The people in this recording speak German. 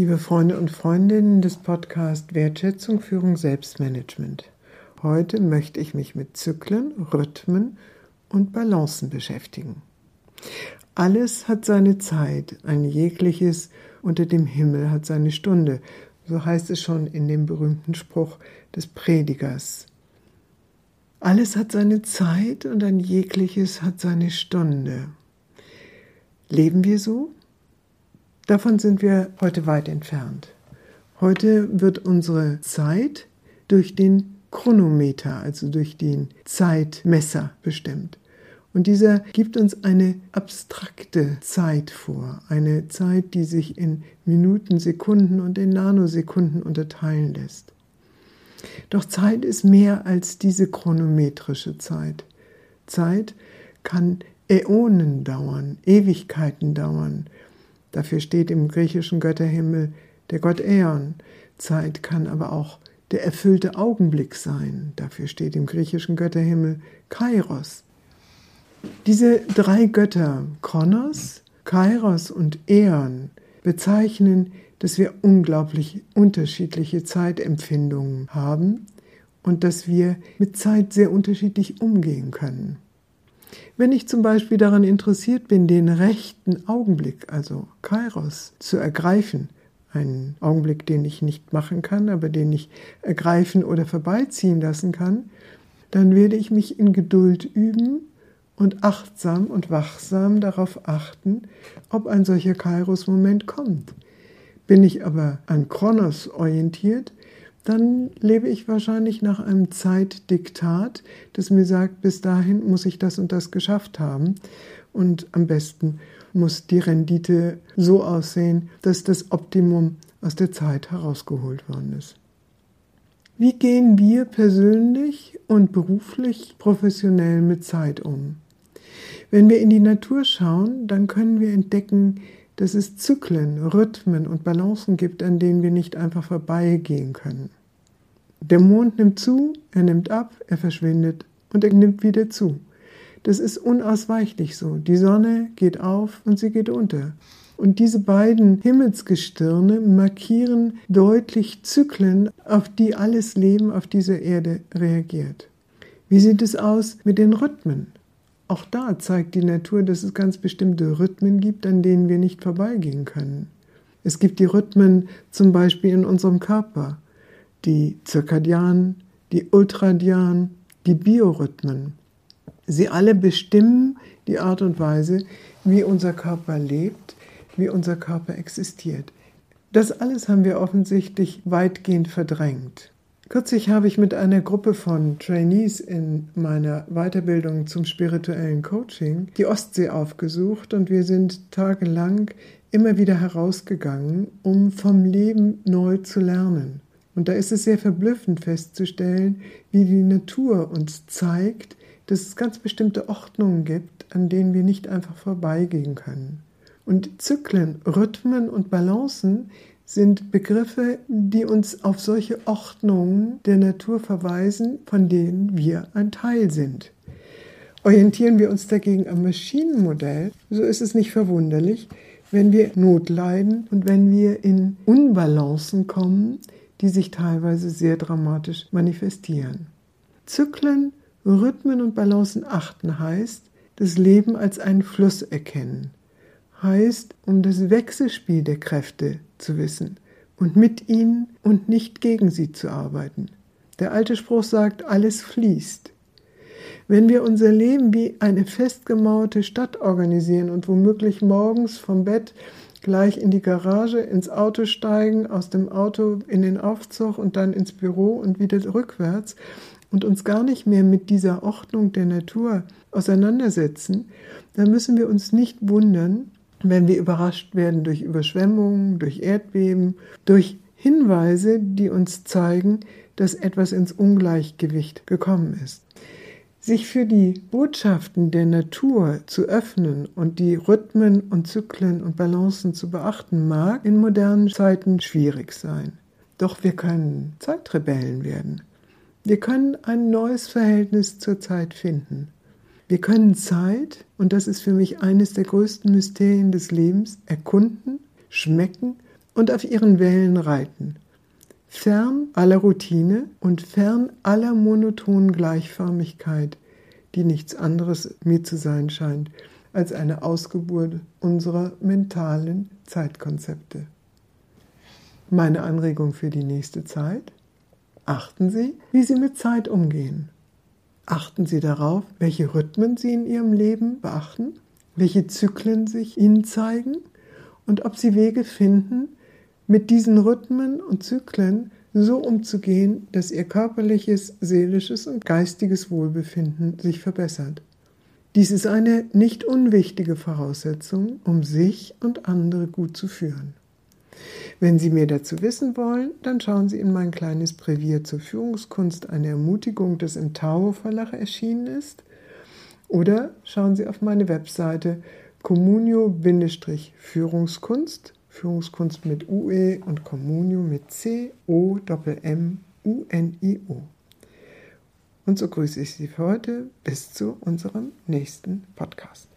Liebe Freunde und Freundinnen des Podcasts Wertschätzung, Führung, Selbstmanagement. Heute möchte ich mich mit Zyklen, Rhythmen und Balancen beschäftigen. Alles hat seine Zeit, ein jegliches unter dem Himmel hat seine Stunde, so heißt es schon in dem berühmten Spruch des Predigers. Alles hat seine Zeit und ein jegliches hat seine Stunde. Leben wir so? Davon sind wir heute weit entfernt. Heute wird unsere Zeit durch den Chronometer, also durch den Zeitmesser bestimmt. Und dieser gibt uns eine abstrakte Zeit vor, eine Zeit, die sich in Minuten, Sekunden und in Nanosekunden unterteilen lässt. Doch Zeit ist mehr als diese chronometrische Zeit. Zeit kann Äonen dauern, Ewigkeiten dauern, Dafür steht im griechischen Götterhimmel der Gott Äon. Zeit kann aber auch der erfüllte Augenblick sein. Dafür steht im griechischen Götterhimmel Kairos. Diese drei Götter, Kronos, Kairos und Äon, bezeichnen, dass wir unglaublich unterschiedliche Zeitempfindungen haben und dass wir mit Zeit sehr unterschiedlich umgehen können. Wenn ich zum Beispiel daran interessiert bin, den rechten Augenblick, also Kairos, zu ergreifen, einen Augenblick, den ich nicht machen kann, aber den ich ergreifen oder vorbeiziehen lassen kann, dann werde ich mich in Geduld üben und achtsam und wachsam darauf achten, ob ein solcher Kairos-Moment kommt. Bin ich aber an Kronos orientiert, dann lebe ich wahrscheinlich nach einem Zeitdiktat, das mir sagt, bis dahin muss ich das und das geschafft haben. Und am besten muss die Rendite so aussehen, dass das Optimum aus der Zeit herausgeholt worden ist. Wie gehen wir persönlich und beruflich professionell mit Zeit um? Wenn wir in die Natur schauen, dann können wir entdecken, dass es Zyklen, Rhythmen und Balancen gibt, an denen wir nicht einfach vorbeigehen können. Der Mond nimmt zu, er nimmt ab, er verschwindet und er nimmt wieder zu. Das ist unausweichlich so. Die Sonne geht auf und sie geht unter. Und diese beiden Himmelsgestirne markieren deutlich Zyklen, auf die alles Leben auf dieser Erde reagiert. Wie sieht es aus mit den Rhythmen? Auch da zeigt die Natur, dass es ganz bestimmte Rhythmen gibt, an denen wir nicht vorbeigehen können. Es gibt die Rhythmen zum Beispiel in unserem Körper, die Zirkadianen, die Ultradianen, die Biorhythmen. Sie alle bestimmen die Art und Weise, wie unser Körper lebt, wie unser Körper existiert. Das alles haben wir offensichtlich weitgehend verdrängt. Kürzlich habe ich mit einer Gruppe von Trainees in meiner Weiterbildung zum spirituellen Coaching die Ostsee aufgesucht und wir sind tagelang immer wieder herausgegangen, um vom Leben neu zu lernen. Und da ist es sehr verblüffend festzustellen, wie die Natur uns zeigt, dass es ganz bestimmte Ordnungen gibt, an denen wir nicht einfach vorbeigehen können. Und Zyklen, Rhythmen und Balancen sind Begriffe, die uns auf solche Ordnungen der Natur verweisen, von denen wir ein Teil sind. Orientieren wir uns dagegen am Maschinenmodell, so ist es nicht verwunderlich, wenn wir Not leiden und wenn wir in Unbalancen kommen, die sich teilweise sehr dramatisch manifestieren. Zyklen, Rhythmen und Balancen achten heißt, das Leben als einen Fluss erkennen, heißt, um das Wechselspiel der Kräfte zu wissen und mit ihnen und nicht gegen sie zu arbeiten. Der alte Spruch sagt, alles fließt. Wenn wir unser Leben wie eine festgemauerte Stadt organisieren und womöglich morgens vom Bett gleich in die Garage, ins Auto steigen, aus dem Auto in den Aufzug und dann ins Büro und wieder rückwärts und uns gar nicht mehr mit dieser Ordnung der Natur auseinandersetzen, dann müssen wir uns nicht wundern, wenn wir überrascht werden durch Überschwemmungen, durch Erdbeben, durch Hinweise, die uns zeigen, dass etwas ins Ungleichgewicht gekommen ist. Sich für die Botschaften der Natur zu öffnen und die Rhythmen und Zyklen und Balancen zu beachten, mag in modernen Zeiten schwierig sein. Doch wir können Zeitrebellen werden. Wir können ein neues Verhältnis zur Zeit finden. Wir können Zeit, und das ist für mich eines der größten Mysterien des Lebens, erkunden, schmecken und auf ihren Wellen reiten, fern aller Routine und fern aller monotonen Gleichförmigkeit, die nichts anderes mir zu sein scheint als eine Ausgeburt unserer mentalen Zeitkonzepte. Meine Anregung für die nächste Zeit? Achten Sie, wie Sie mit Zeit umgehen. Achten Sie darauf, welche Rhythmen Sie in Ihrem Leben beachten, welche Zyklen sich Ihnen zeigen und ob Sie Wege finden, mit diesen Rhythmen und Zyklen so umzugehen, dass Ihr körperliches, seelisches und geistiges Wohlbefinden sich verbessert. Dies ist eine nicht unwichtige Voraussetzung, um sich und andere gut zu führen. Wenn Sie mehr dazu wissen wollen, dann schauen Sie in mein kleines Brevier zur Führungskunst, eine Ermutigung, das im Tao Verlag erschienen ist. Oder schauen Sie auf meine Webseite Communio-Führungskunst, Führungskunst mit UE und Communio mit C-O-M-M-U-N-I-O. Und so grüße ich Sie für heute bis zu unserem nächsten Podcast.